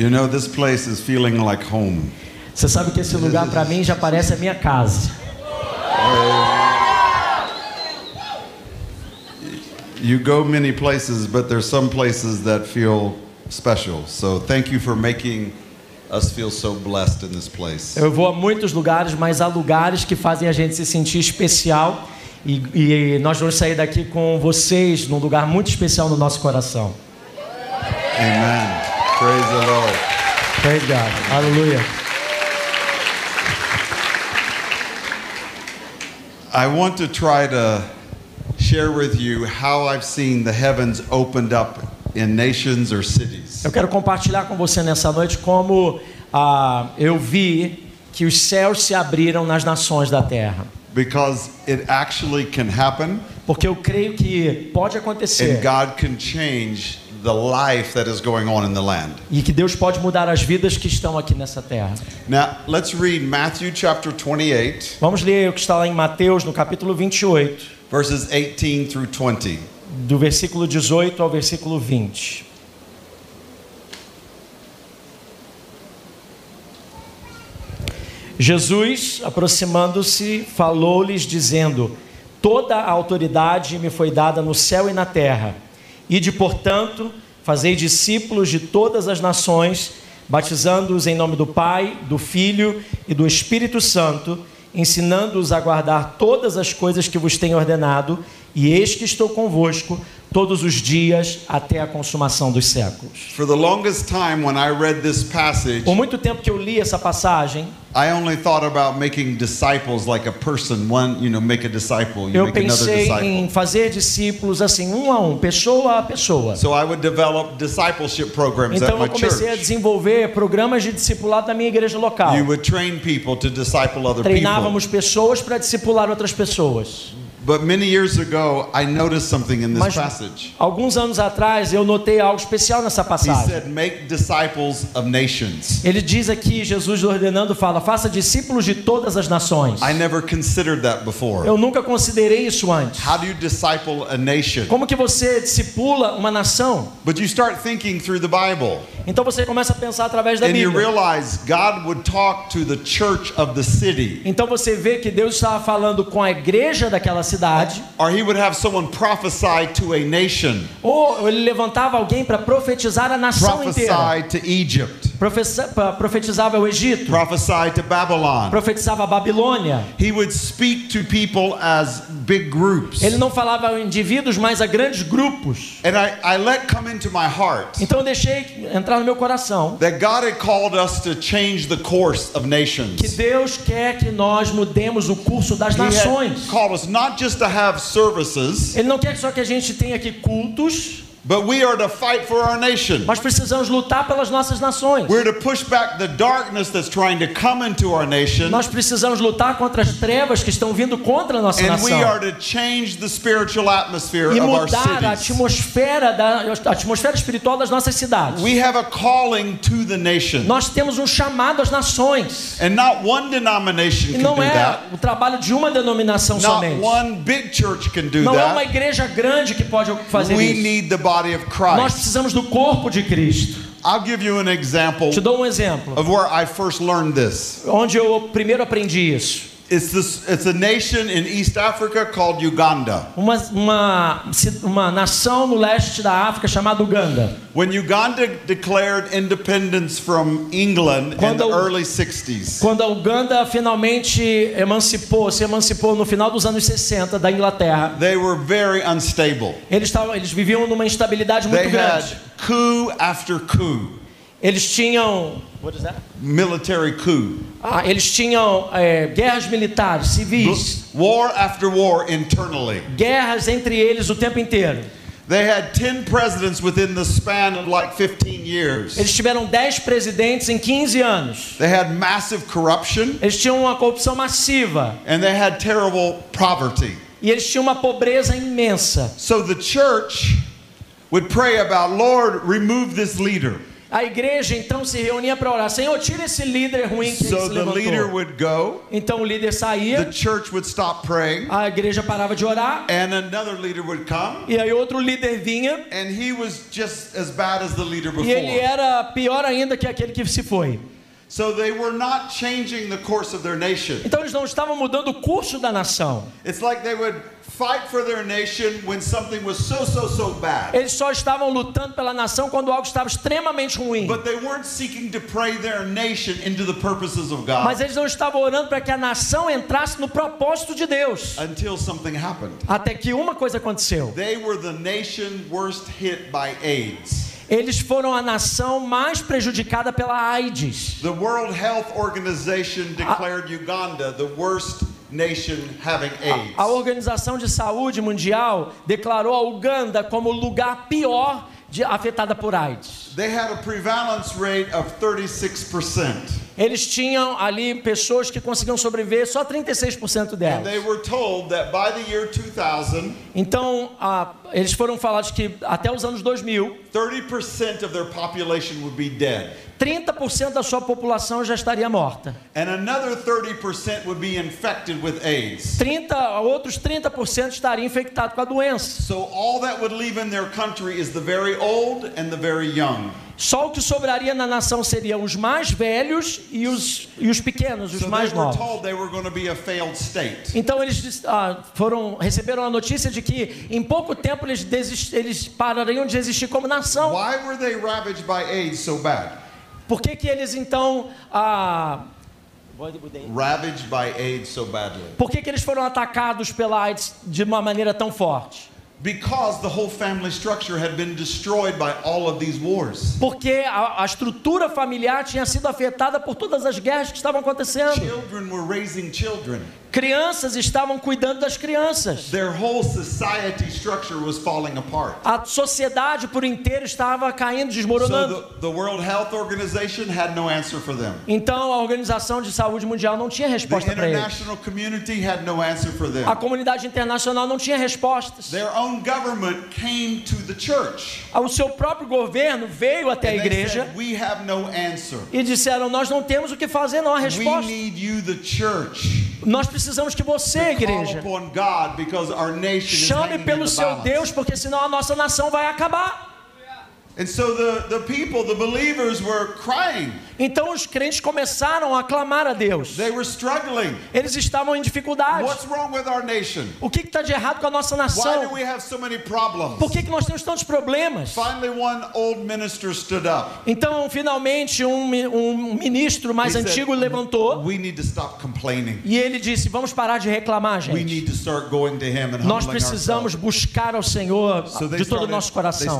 You know, this place is feeling like home. Você sabe que esse lugar para mim já parece a minha casa. You go many places, but there's some places that feel special. So thank you for making us feel so blessed in this place. Eu vou a muitos lugares, mas há lugares que fazem a gente se sentir especial. E, e nós vamos sair daqui com vocês num lugar muito especial no nosso coração. Amen. Praise the Lord. Praise God. Aleluia. I want to try to share with you how I've seen the heavens opened up in nations or cities. Eu quero compartilhar com você nessa noite como ah, eu vi que os céus se abriram nas nações da terra. Because it actually can happen Porque eu creio que pode and acontecer God can change the life that is going on in the land. e que Deus pode mudar as vidas que estão aqui nessa terra. Now, let's read Matthew chapter 28, Vamos ler o que está lá em Mateus, no capítulo 28, verses 18 through 20. do versículo 18 ao versículo 20. Jesus, aproximando-se, falou-lhes, dizendo: Toda a autoridade me foi dada no céu e na terra. Ide, portanto, fazei discípulos de todas as nações, batizando-os em nome do Pai, do Filho e do Espírito Santo, ensinando-os a guardar todas as coisas que vos tenho ordenado, e eis que estou convosco todos os dias até a consumação dos séculos. For the longest time, when I read this passage, Por muito tempo que eu li essa passagem, I only thought about making disciples like a person, one, you know, make a disciple, you eu make another pensei disciple. em fazer discípulos assim, um a um, pessoa a pessoa. So I would develop discipleship programs at Então my eu comecei a church. desenvolver programas de discipulado na minha igreja local. You would train people to disciple other people. Treinávamos pessoas para discipular outras pessoas. But many years ago, I noticed something in this Mas passage. alguns anos atrás eu notei algo especial nessa He passagem. said, "Make disciples of nations." Ele diz aqui, Jesus ordenando, fala: faça discípulos de todas as nações. I never considered that before. Eu nunca considerei isso antes. How do you disciple a nation? Como que você discipula uma nação? But you start thinking through the Bible, Então você começa a pensar através da and you Bíblia. realize God would talk to the church of the city, Então você vê que Deus estava falando com a igreja daquela cidade, or He would have someone prophesy to a nation, ou ele levantava alguém para profetizar a nação inteira. prophesy to Egypt, Profetizava o Egito, prophesy to Babylon. profetizava a Babilônia. He would speak to people as big groups. Ele não falava a indivíduos, mas a grandes grupos. And I, I let come into my heart Então eu deixei entrar no meu coração that God had called us to change the course of que nations. Deus quer que nós mudemos o curso das He nações. called us not Ele não quer só que a gente tenha aqui cultos, but we are to fight for our nation. mas precisamos lutar pelas nossas nações. We're to push back the darkness that's trying to come into our nation, Nós precisamos lutar contra as trevas que estão vindo contra a nossa and we are nação. to change the spiritual atmosphere E of our mudar a cities. atmosfera, da, a atmosfera espiritual das nossas cidades. We have a calling to the nation, Nós temos um chamado às nações. and not one denomination E can não do é that. o trabalho de uma denominação Not somente. one big church can do Não é uma that. igreja grande que pode fazer We isso. need the body of Nós Christ. precisamos do corpo de Cristo. I'll give you an example Te dou um exemplo. of where I first learned this. Onde eu primeiro aprendi isso. It's this. It's a nation in East Africa called Uganda. Uma, uma, uma nação no leste da África chamada Uganda. When Uganda declared independence from England in Quando- the early 60s, Quando a Uganda finalmente emancipou, se emancipou no final dos anos 60 da Inglaterra, they were very unstable. eles, estavam, eles viviam numa instabilidade muito They had grande. coup after coup, Eles tinham. What is that? military coup, Ah, eles tinham é, guerras militares, civis, war after war internally. guerras entre eles o tempo inteiro. They had 10 presidents within the span of like 15 years. Eles tiveram 10 presidentes em 15 anos. They had massive corruption Eles tinham uma corrupção massiva. and they had terrible poverty. E eles tinham uma pobreza imensa. So the church would pray about, Lord, remove this leader. A igreja então se reunia para orar. Senhor, tira esse líder ruim que So se levantou. would go, Então o líder saía, the church would stop praying, a igreja parava de orar, and another leader would come, e aí outro líder vinha, and he was just as bad as the leader e ele era pior ainda que aquele que se foi. So they were not changing the course of their nation. Então eles não estavam mudando o curso da nação. It's like they would fight for their nation when something was so, so, so bad. Eles só estavam lutando pela nação quando algo estava extremamente ruim. But they weren't seeking to pray their nation into the purposes of God Mas eles não estavam orando para que a nação entrasse no propósito de Deus. until something happened. Até que uma coisa aconteceu. They were the nation worst hit by AIDS. Eles foram a nação mais prejudicada pela AIDS. The World Health Organization declared Uganda the worst nation having AIDS. A Organização de Saúde Mundial declarou a Uganda como o lugar pior de, afetada por AIDS. They had a prevalence rate of 36%. Eles tinham ali pessoas que conseguiam sobreviver, só 36% And they delas. were told that by the year 2000, Então, eles foram falados que até os anos 2000, 30% of their population would be dead. 30% da sua população já estaria morta. And another 30% would be infected with AIDS. 30, outros 30% estariam infectados com a doença. So all that would leave in their country is the very old and the very young. Só o que sobraria na nação seriam os mais velhos e os, e os pequenos, os So mais novos. Então eles ah, foram receberam a notícia de que em pouco tempo eles, desist, eles parariam de existir como nação. Why were they ravaged by AIDS so bad? Por que, que eles então ah, Ravaged by AIDS so badly? por que, que eles foram atacados pela AIDS de uma maneira tão forte? Because the whole family structure had been destroyed by all of these wars. Porque a, a estrutura familiar tinha sido afetada por todas as guerras que estavam acontecendo. Children were raising children. Crianças estavam cuidando das crianças. Their whole society structure was falling apart. A sociedade por inteiro estava caindo, desmoronando. the, the World Health Organization had no answer for them. Então a Organização de Saúde Mundial não tinha The resposta para eles. international community had no answer for them. A comunidade internacional não tinha respostas. Their own government came to the church. O seu próprio governo veio até a igreja said, We have no answer. e disseram: Nós não temos o que fazer, não há We resposta. need you, the church, Nós precisamos que você, to call igreja, chame pelo seu. Deus, porque senão a nossa nação vai acabar. And so the, the people, the believers, were crying. Então os crentes começaram a clamar a Deus. They were struggling. Eles estavam em dificuldade. What's wrong with our nation? O que está de errado com a nossa Why do nação? we have so many problems? Por que, que nós temos tantos problemas? Finally, one old minister stood up. Então, finalmente, um, um ministro mais He said, antigo levantou We need to stop complaining. e ele disse: Vamos parar de reclamar, We gente. need to start going to Him and Nós precisamos buscar ao Senhor So de todo o nosso coração.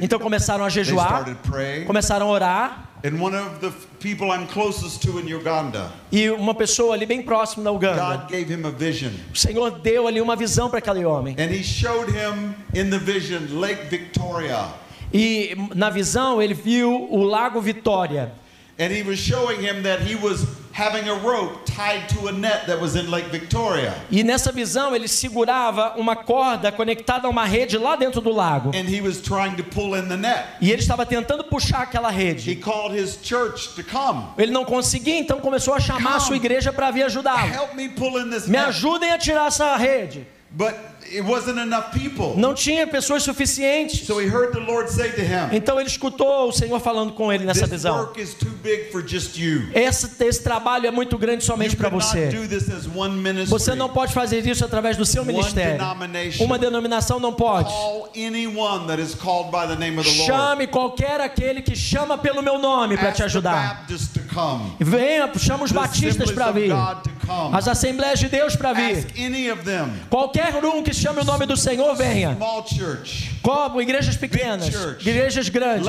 Então começaram a They jejuar, started praying. começaram a orar. And one of the f- people I'm closest to in Uganda, E uma pessoa ali bem próximo da Uganda, God gave him a vision. o Senhor deu ali uma visão para aquele homem. And He showed him in the vision Lake Victoria. E na visão ele viu o Lago Vitória. And He was showing him that he was having a rope tied to a net that was in Lake Victoria. E nessa visão ele segurava uma corda conectada a uma rede lá dentro do lago. And he was trying to pull in the net. E ele estava tentando puxar aquela He rede. called his church to come. Ele não conseguia, então começou a chamar a sua igreja para vir ajudá-lo. Help me pull in this Me ajudem a tirar essa rede. But it wasn't enough people. Não tinha pessoas suficientes. So he heard the Lord say to him, Então ele escutou o Senhor falando com ele nessa visão. work is too big for just you. Esse, esse trabalho é muito grande somente para você. Você não pode fazer isso através do seu ministério. Uma denominação não pode. Chame qualquer aquele que chama pelo meu nome para te ajudar. Venha, chama os batistas para vir. As assembleias de Deus para vir. Qualquer um que chame o nome do Senhor, venha. Como igrejas pequenas, igrejas grandes.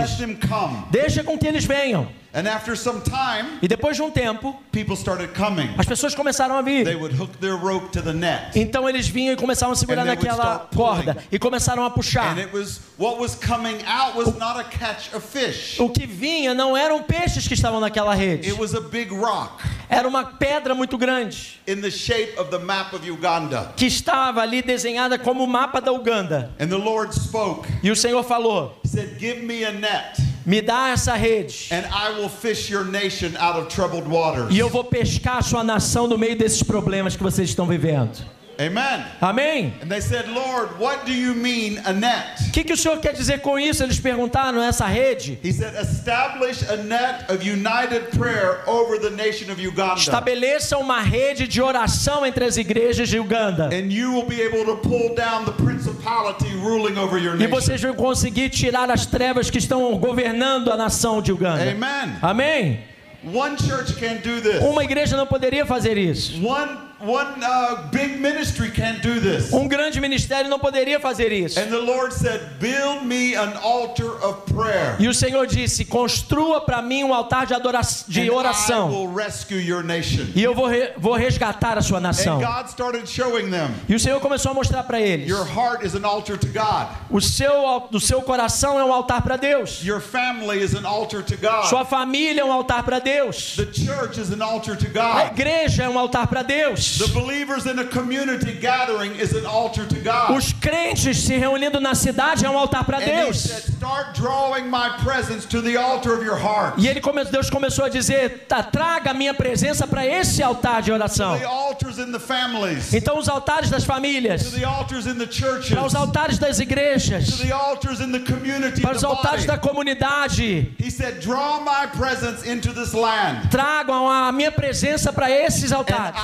Deixa com que eles venham. And after some time, E depois de um tempo, people started coming. as pessoas começaram a They vir. would hook their rope to the net. Então eles vinham e começavam a segurar naquela pulling. corda e começaram a puxar. And it was what was coming out was not a catch of fish. O que vinha não eram peixes que estavam naquela rede. It was a big rock Era uma pedra muito grande in the shape of the map of Uganda. que estava ali desenhada como o mapa da Uganda. And the Lord spoke. E o Senhor falou: He said, "Give me a net Me dá essa rede. and I will fish your nation out of troubled waters. E eu vou pescar a sua nação no meio desses problemas que vocês estão vivendo. Amen. Amém? And they said, Lord, what do you mean, a net? O que, que o Senhor quer dizer com isso? Eles perguntaram essa rede. He said, establish a net of united prayer over the nation of Uganda. Estabeleça uma rede de oração entre as igrejas de Uganda. And you will be able to pull down the principality ruling over your E nation. vocês vão conseguir tirar as trevas que estão governando a nação de Uganda. Amen. Amém? One church can't do this. Uma igreja não poderia fazer isso. One one uh, big ministry can't do this. Um grande ministério não poderia fazer isso. And the Lord said, "Build me an altar of prayer." E o Senhor disse: Construa para mim um altar de, adoração, de and I oração. will rescue your nation. E eu vou, re- vou resgatar a sua nação. And God started showing them, E o Senhor começou a mostrar para eles: your heart is an altar to God. o seu, o seu coração é um altar para Deus. Your family is an altar to God. Sua família é um altar para Deus. The church is an altar to A God. igreja é um altar para Deus. The believers in a community gathering is an altar to God. Os crentes se reunindo na cidade é um altar para Deus. said, start drawing my presence to the altar of your heart. E ele come- Deus começou a dizer: tá, traga a minha presença para esse altar de oração. The altars in the families. Então, os altares das To famílias, the altars in the churches. para os altares das To igrejas, the altars in the community. para os altares da comunidade. He said, draw my presence into this land. Tragam a minha presença para esses altares.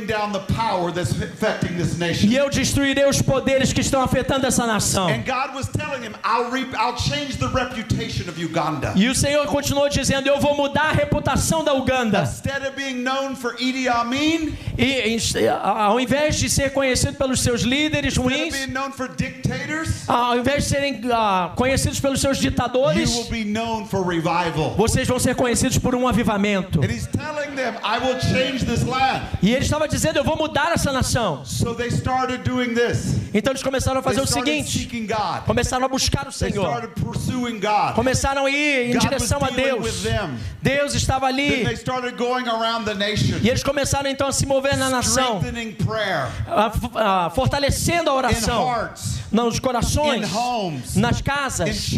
I will bring down the power that's affecting this nation. E eu destruirei os poderes que estão afetando essa nação. And God was telling him, I'll, re- I'll change the reputation of Uganda. E o Senhor continuou dizendo: Eu vou mudar a reputação da Uganda. Instead of being known for Idi Amin, E ao invés de ser conhecido pelos seus líderes ruins, being known for dictators, ao invés de serem ah, conhecidos pelos seus ditadores, be known for revival. vocês vão ser conhecidos por um avivamento. And he's telling them, I will change this land. E ele estava dizendo: Eu vou mudar essa nação. So they started doing this. Então eles começaram a They fazer o seguinte: começaram a buscar o Senhor, começaram a ir em direção a Deus. Deus estava ali. E eles começaram então a se mover na nação, fortalecendo a oração nos corações, nas casas,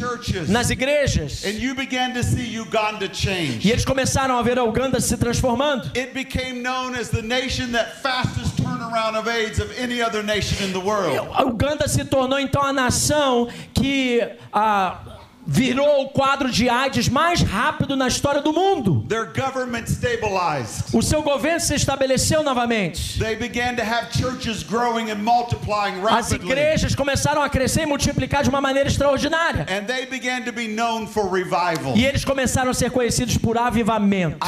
nas igrejas. And you began to see Uganda change. E eles começaram a ver a Uganda se transformando. It became known as the nation A Uganda se tornou então a nação que ah, virou o quadro de AIDS mais rápido na história do mundo. O seu governo se estabeleceu novamente. They began to have churches growing and multiplying As igrejas começaram a crescer e multiplicar de uma maneira extraordinária. And they began to be known for revival. E eles começaram a ser conhecidos por avivamento.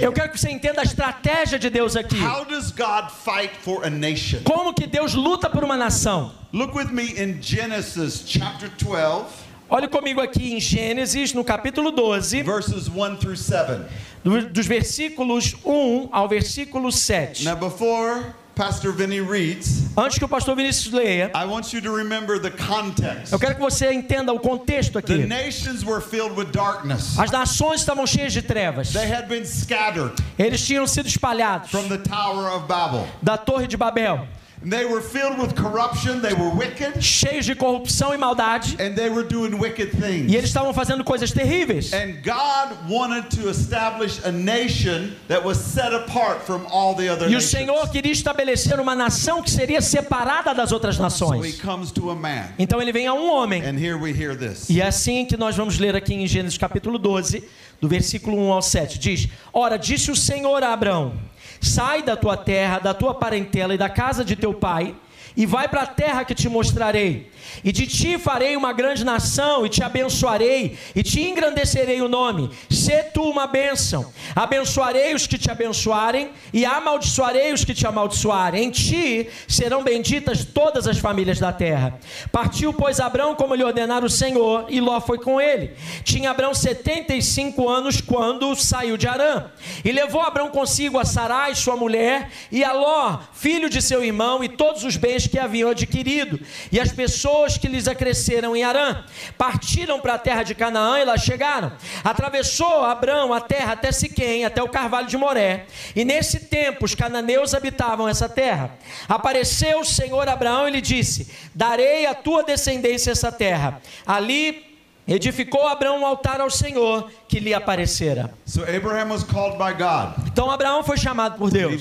Eu quero que você entenda a estratégia de Deus aqui. How does God fight for a nation? Como que Deus luta por uma nação? Look with me in Genesis chapter 12, Olhe comigo aqui em Gênesis, no capítulo 12, verses 1 through 7. do- dos versículos 1 ao versículo 7. Now, before Pastor Vinny reads, Antes que o pastor Vinícius leia, I want you to remember the context. eu quero que você entenda o contexto The aqui. nations were filled with darkness. As nações estavam cheias de trevas. They had been scattered Eles tinham sido espalhados from the Tower of Babel. da Torre de Babel, they were filled with corruption, they were wicked, cheios de corrupção e maldade, and they were doing wicked things. e eles estavam fazendo coisas terríveis. And God wanted to establish a nation that was set apart from all the other E o. Senhor queria estabelecer uma nação que seria separada das outras So he nações. comes to a man. Então ele vem a um homem. And here we hear this. E é assim que nós vamos ler aqui em Gênesis capítulo 12, do versículo 1 ao 7. Diz: Ora, disse o Senhor a Abraão: Sai da tua terra, da tua parentela e da casa de teu pai, e vai para a terra que te mostrarei. E de ti farei uma grande nação, e te abençoarei, e te engrandecerei o nome. Sê tu uma bênção. Abençoarei os que te abençoarem, e amaldiçoarei os que te amaldiçoarem. Em ti serão benditas todas as famílias da terra. Partiu, pois, Abraão como lhe ordenara o Senhor, e Ló foi com ele. Tinha Abraão 75 anos quando saiu de Arã. E levou Abraão consigo a Sarai, sua mulher, e a Ló, filho de seu irmão, e todos os bens que haviam adquirido, e as pessoas que lhes acresceram em Arã. Partiram para a terra de Canaã e lá chegaram. Atravessou Abraão a terra até Siquém, até o carvalho de Moré. E nesse tempo os cananeus habitavam essa terra. Apareceu o Senhor Abraão e lhe disse: Darei à tua descendência essa terra. Ali edificou Abraão um altar ao Senhor que lhe aparecera. So Abraham was called by God Então Abraão foi chamado por Deus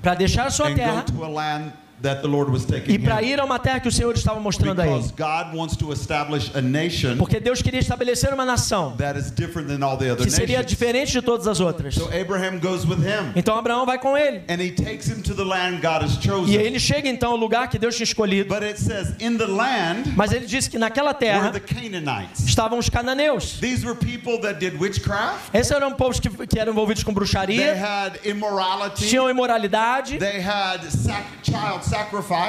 para deixar a sua terra go to a land that the Lord was taking e para ir a uma terra que o Senhor estava mostrando a ele. Because God wants to establish a nation Porque Deus queria estabelecer uma nação that is different than all the other que seria nations. diferente de todas as outras. So Abraham goes with him Então Abraão vai com ele. and he takes him to the land God has E chosen. ele chega então ao lugar que Deus tinha escolhido. But it says in the land Mas ele disse que naquela terra estavam os cananeus. These were people that did witchcraft. Esses eram povos que, que eram envolvidos com They bruxaria, had immorality. tinham imoralidade, They had child.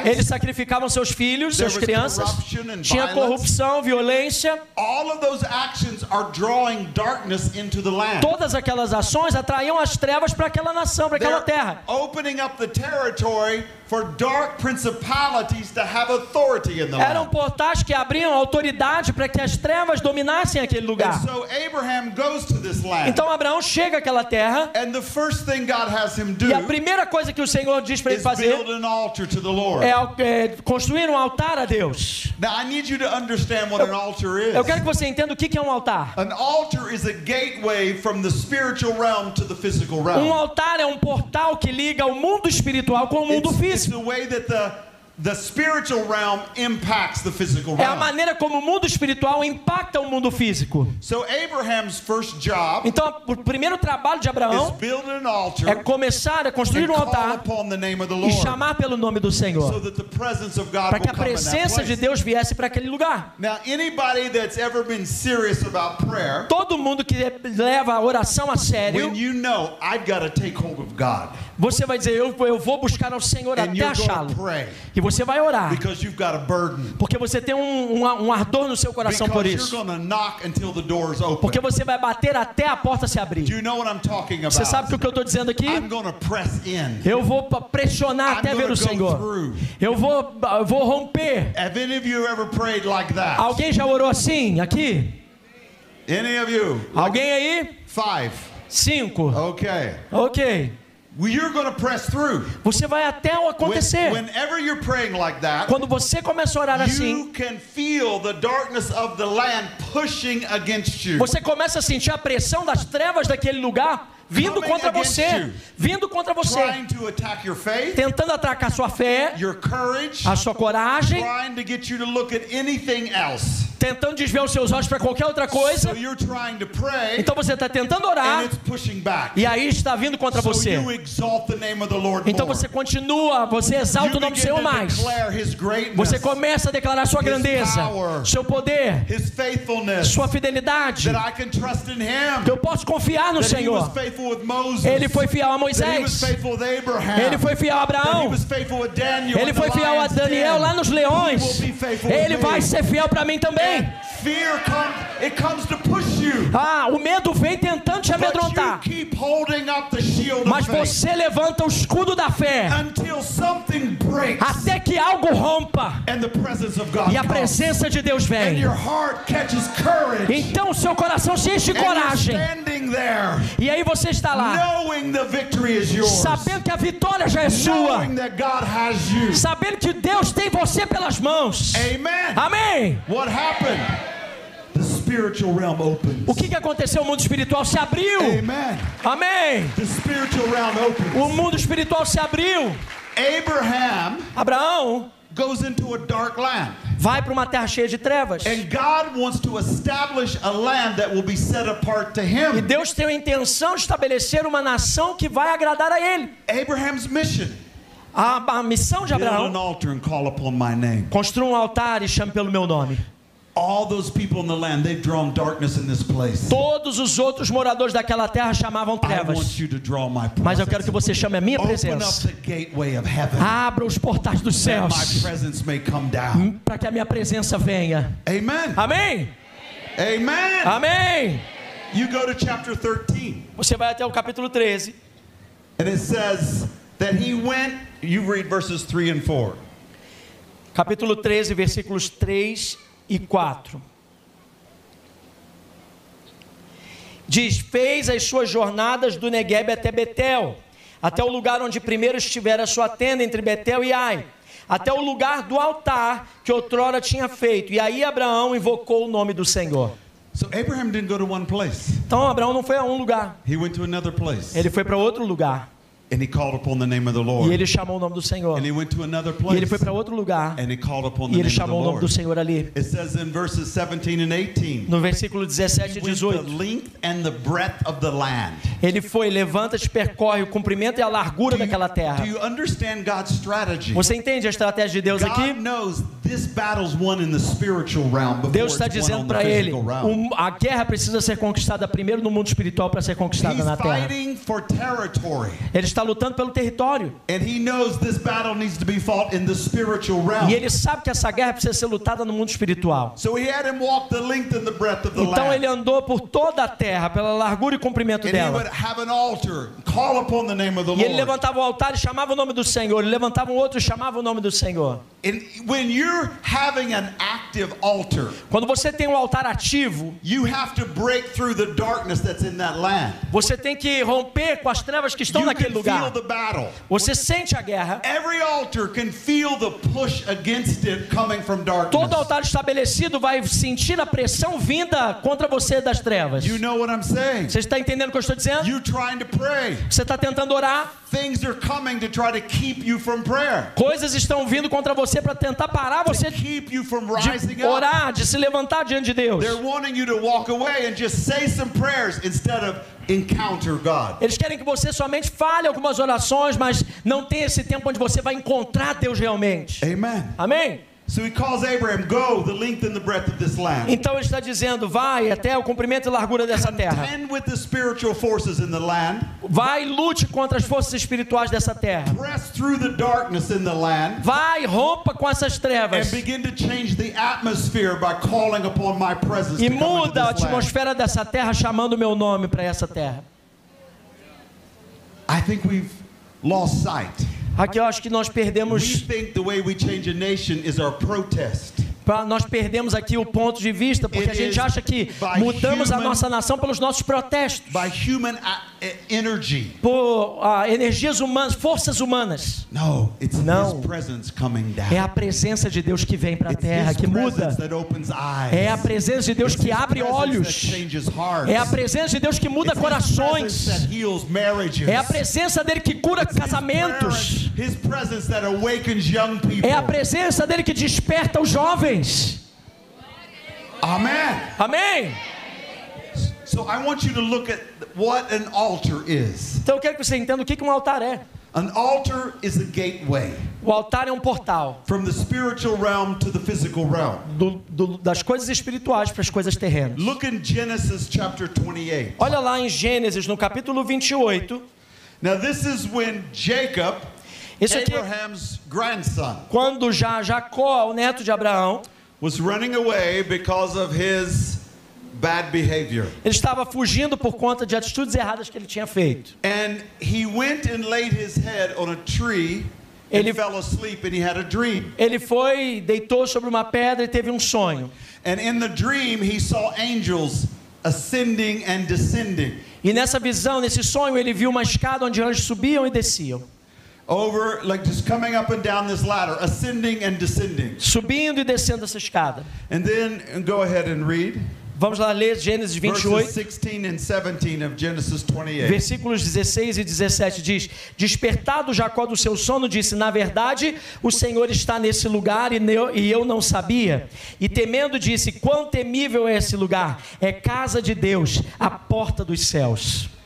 Eles sacrificavam seus filhos, suas crianças, tinha corrupção, violência. Todas aquelas ações atraíam as trevas para aquela nação, para aquela terra. Opening up the territory for dark principalities to have authority in the Eram portais que abriam autoridade para que as trevas dominassem aquele And lugar. so Abraham goes to this land. Então Abraão chega àquela terra And the first thing God has him do e a primeira coisa que o Senhor diz para ele is fazer build an altar to the Lord. é, é construir um altar a Deus. Now I need you to understand what an altar is. Eu quero que você entenda o que é um altar. An altar is a gateway from the spiritual realm to the physical Um realm. altar é um portal que liga o mundo espiritual com o mundo It's, it's físico. the way that the the spiritual realm impacts the physical É a maneira como o mundo espiritual impacta o mundo físico. So Abraham's first job Então, o primeiro trabalho de is Abraão an é começar a construir and um altar upon the name of the e chamar pelo nome do Senhor, para que a presença de. Deus viesse para aquele lugar. Now anybody that's ever been serious about prayer Todo mundo que leva a oração a sério, when you know I've got to take hold of God você vai dizer: Eu, eu vou buscar ao Senhor até achá-lo. E você vai orar, porque você tem um, um, um ardor no seu coração por isso. Porque você vai bater até a porta se Do abrir. you know what I'm talking Você sabe o que eu estou dizendo aqui? I'm going to press in. Eu vou pressionar até ver o Senhor. Eu vou, eu vou romper. Have any of you ever prayed like that? Alguém já orou assim? Aqui? Any of you? Alguém aí? Five. Cinco. Okay. Ok. Well, you're going to press through. Você vai até o acontecer. Quando você começa a orar assim, você começa a sentir a pressão das trevas daquele lugar vindo contra você. Vindo contra você. Tentando atracar sua fé, a sua coragem. Tentando desviar os seus olhos para qualquer outra coisa. Então você está tentando and orar. E aí está vindo contra você. Então você continua, você exalta o nome do Senhor mais. Você começa a declarar sua grandeza, seu poder, sua fidelidade. Que eu posso confiar no Senhor. Ele foi fiel a Moisés. Ele foi fiel a Abraão. Ele foi fiel a Daniel lá nos leões. Ele vai ser fiel para mim também. Fear comes, it comes to push you. Ah, o medo vem tentando te But you amedrontar. keep holding up the shield Mas of faith você levanta o escudo da fé until something breaks até que algo rompa and the presence of God e a presença de Deus vem. your heart catches courage. Então o seu coração se enche de coragem. standing there E aí você está lá, knowing the victory is yours. sabendo que a vitória já é sua. Sabendo que Deus tem você pelas mãos. Amen. Amém. What happened? The spiritual realm opens. O que, que aconteceu? O mundo espiritual se abriu. Amen. Amém. The spiritual realm opens. O mundo espiritual se abriu. Abraham Abraão goes into a dark land. vai para uma terra cheia de trevas. And God wants to establish a land that will be set apart to E him. Deus tem a intenção de estabelecer uma nação que vai agradar a Ele. Abraham's mission. A, a missão de Abraão: construa um altar e chame pelo meu nome. All those people in the land, they've drawn darkness in this place. Todos os outros moradores daquela terra chamavam I trevas. want you to draw my Mas eu quero que você chame a minha presença. Abra os portais dos céus para que a minha presença venha. Amen. Amém? Amen. Amém. You go to chapter 13, Você vai até o capítulo 13. and it says that he went. You read verses 3 and 4. Capítulo 13, versículos 3 e 4. diz: fez as suas jornadas do Negueb até Betel, até o lugar onde primeiro estivera a sua tenda entre Betel e Ai, até o lugar do altar que outrora tinha feito. E aí Abraão invocou o nome do Senhor. Então Abraão não foi a um lugar, ele foi para outro lugar. And he called upon the name of the E Lord. ele chamou o nome do Senhor. And he went to another E ele foi place. para outro lugar. And he called upon E the ele name of the chamou o nome do Lord. Senhor ali. It says in verses 17 and 18. No versículo 17 e He went 18. the length and the breadth of the land. Ele foi, levanta-te, percorre o comprimento e a largura daquela terra. do you understand God's strategy? Você entende a estratégia de Deus aqui? God knows this battle's won in the spiritual realm before Deus está dizendo para ele: a guerra precisa ser conquistada primeiro no mundo espiritual para ser conquistada na terra. fighting for territory. Ele está lutando pelo território. And he knows this battle needs to be fought in the spiritual realm. E ele sabe que essa guerra precisa ser lutada no mundo espiritual. So he had him walk the length and the breadth of the Então land. ele andou por toda a terra, pela largura e comprimento and dela. altar, E ele levantava o altar e chamava o nome do Senhor. Ele levantava um outro e chamava o nome do Senhor. And when you're having an active altar, Quando você tem um altar ativo, you have to break through the darkness that's in that land. você tem que romper com as trevas que estão You naquele lugar. Battle. Você sente a guerra. Every altar can feel the push against it coming from darkness. Todo altar estabelecido vai sentir a pressão vinda contra você das trevas. You know what I'm saying? Você está entendendo o que eu estou dizendo? You trying to pray. Você está tentando orar. Coisas estão vindo contra você para tentar parar você de orar, de se levantar diante de Deus. They're wanting you to walk away and just say some prayers instead of encounter God. Eles querem que você somente fale algumas orações, mas não tenha esse tempo onde você vai encontrar Deus realmente. Amen. Amém? So he calls Abraham, go the length and the breadth of this land. Então ele está dizendo: vai até o comprimento e largura dessa terra. Contend with the spiritual forces in the land. Vai lute contra as forças espirituais dessa terra. Press through the darkness in the land. Vai, rompa com essas And trevas. begin to change the atmosphere by calling upon my presence E muda a land. atmosfera dessa terra chamando o meu nome para essa terra. I think we've lost sight. Aqui eu acho que nós perdemos, nós perdemos aqui o ponto de vista, porque a gente acha que mudamos a nossa nação pelos nossos protestos, By human energy. por ah, energias humanas, forças humanas. No, it's Não. His presence coming down. É a presença de Deus que vem para a terra, que muda. that opens eyes. É a presença de Deus It's que abre olhos. that changes hearts. É a presença de Deus que muda It's His corações. that heals marriages. É a presença dele que cura It's casamentos. presence- His presence that awakens young people. É a presença dele que desperta os jovens. Amen. Amém? So I want you to look at what an altar is. Então eu quero que você entenda o que um altar é. An altar is a gateway O altar é um portal from the spiritual realm to the physical realm. do- do- das coisas espirituais para as coisas terrenas. Look in Genesis chapter 28. Olha lá em Gênesis, no capítulo 28. Now this is when Jacob, Isso aqui é Abraham's grandson, quando já Jacó, o neto de Abraão, was running away because of his bad behavior. ele estava fugindo por conta de atitudes erradas que ele tinha feito. And he went and laid his head on a tree Ele- fell asleep and he had a dream. Ele foi, deitou sobre uma pedra e teve um sonho. And in the dream he saw angels ascending and descending E nessa visão, nesse sonho, ele viu uma escada onde anjos subiam e desciam. over like just coming up and down this ladder, ascending and descending. Subindo e descendo essa escada. And then go ahead and read Vamos lá ler Gênesis verses 28. 16 and 17 of Genesis 28. Versículos 16 e 17 diz: Despertado Jacó do seu sono, disse: Na verdade, o Senhor está nesse lugar e e eu não sabia. E temendo, disse: Quão temível é esse lugar! É casa de Deus, a porta dos céus.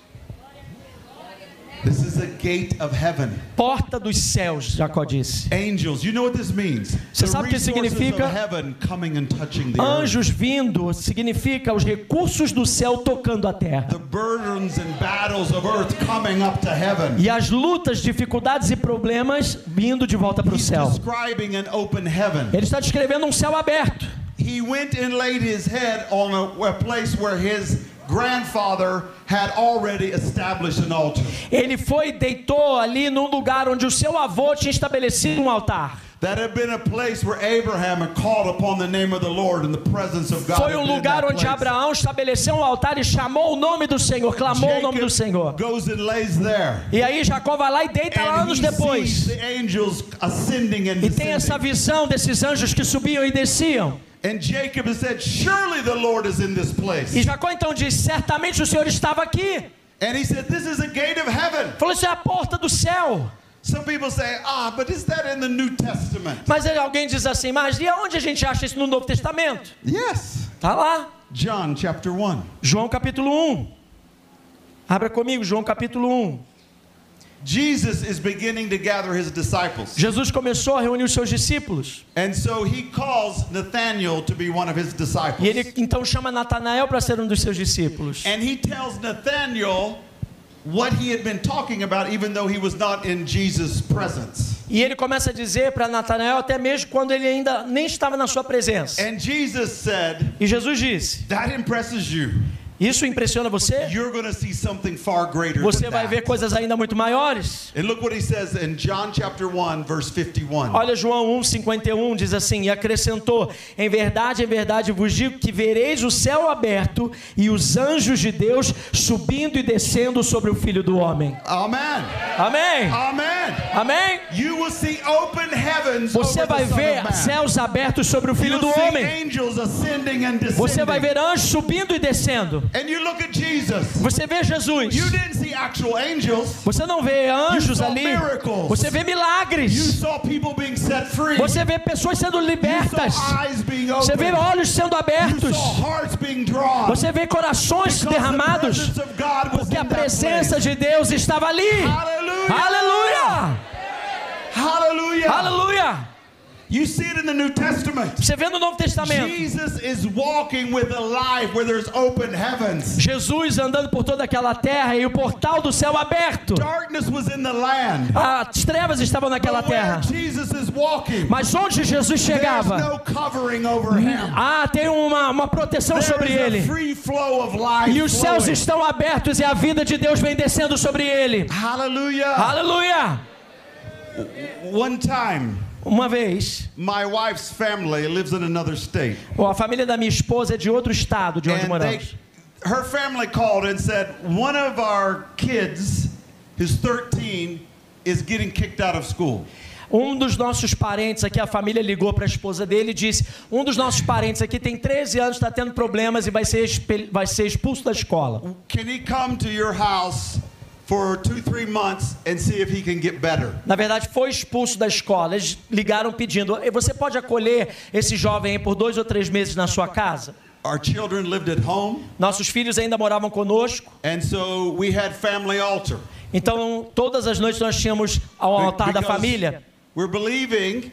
This is a gate of heaven. Porta dos céus, Jacó disse. Angels, you know what this means? Você sabe o que significa? Anjos vindo significa os recursos do céu tocando a terra. The burdens and battles of earth coming up to heaven. E as lutas, dificuldades e problemas vindo de volta para o céu. describing an open heaven. Ele está descrevendo um céu aberto. He went and laid his head on a, a place where his grandfather had already established an altar. Ele foi e deitou ali num lugar onde o seu avô tinha estabelecido um altar. that had been a place where Abraham had called upon the name of the Lord and the presence of God. Foi um lugar onde. Abraão estabeleceu um altar e chamou o nome do Senhor, clamou o nome do Senhor. Jacob goes and lays there. E aí Jacó vai lá e deita lá And anos he depois. sees the angels ascending and E tem essa visão desses anjos que subiam e desciam. And Jacob has said, Surely the Lord is in this place. E Jacó então diz: Certamente o Senhor estava aqui. And he said, This is a gate of heaven. Falou: Isso é a porta do céu. Some people say, Ah, but is that in the New Testament? Mas alguém diz assim: Mas e aonde a gente acha isso no Novo Testamento? Yes. Tá lá. John chapter 1. João capítulo 1. Abra comigo, João capítulo 1. Jesus is beginning to gather his disciples. Jesus começou a reunir os seus discípulos. And so he calls Nathanael to be one of his disciples. E ele então chama Natanael para ser um dos seus discípulos. And he tells Nathanael what he had been talking about, even though he was not in Jesus' presence. E ele começa a dizer para Natanael, até mesmo quando ele ainda nem estava na sua presença. And Jesus said, E Jesus disse: That impresses you. Isso impressiona você? You're going to see something far greater Você vai ver coisas ainda muito maiores. And look what he says in John chapter 1, verse 51. Olha João 1:51 diz assim: "E acrescentou: Em verdade, em verdade vos digo que vereis o céu aberto e os anjos de Deus subindo e descendo sobre o Filho do homem." Amém. Amém. You will see open heavens Você vai ver céus abertos sobre o Filho do homem. Você vai ver anjos subindo e descendo. And you look at Jesus. Você vê Jesus. You didn't see actual angels. Você não vê anjos ali. Você vê milagres. Você vê pessoas sendo libertas. Você vê olhos sendo abertos. Você vê corações derramados. Porque a presença de Deus estava ali. Aleluia! Hallelujah. Aleluia! You see it in the New Testament. Você vê no Novo Testamento Jesus is walking with a life where there's open heavens. Jesus andando por toda aquela terra e o portal do céu aberto. Darkness was in the land. As trevas estavam naquela But where terra. Jesus is walking, Mas onde Jesus chegava, no covering over him. ah, tem uma, uma proteção There sobre ele. free flow of life E os céus flowing. estão abertos e a vida de Deus vem descendo sobre ele. Hallelujah. Aleluia! One time, Uma vez, my wife's family lives in another state. a família da minha esposa é de outro estado de onde And they, moramos. her family called and said, one of our kids, who's 13, is getting kicked out of school. Um dos nossos parentes aqui, a família ligou para a esposa dele e disse: Um dos nossos parentes aqui tem 13 anos, está tendo problemas e vai ser, vai ser expulso da escola. Can he come to your house for two, three months and see if he can get better? Na verdade, foi expulso da escola. Eles ligaram pedindo: "E Você pode acolher esse jovem por dois ou três meses na sua casa? Our children lived at home, Nossos filhos ainda moravam conosco. and so we had family altar. Então, todas as noites nós tínhamos ao altar da Because família, We're believing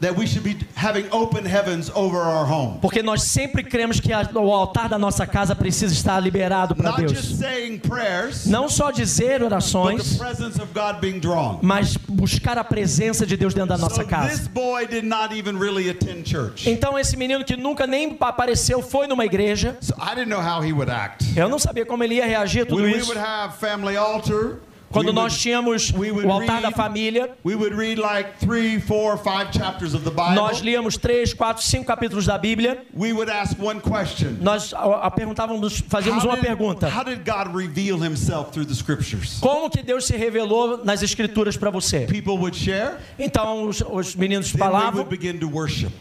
that we should be having open heavens over our home. porque nós sempre cremos que a- o altar da nossa casa precisa estar liberado para Not Deus. just saying prayers, Não só dizer but the orações, presence of God being drawn. mas buscar a presença de Deus dentro da nossa So casa. this boy did not even really attend church. Então esse menino que nunca nem apareceu foi numa igreja. So I didn't know how he would act. Eu não sabia como ele ia reagir a tudo When we isso. would have family altar, Quando we nós would- tínhamos o altar da read- família, we would read like three, four, five chapters of the Bible. nós líamos três, quatro, cinco capítulos da Bíblia. We would ask one question. Nós perguntávamos, fazíamos uma pergunta? Como que Deus se revelou nas Escrituras para você? Então os, os meninos falavam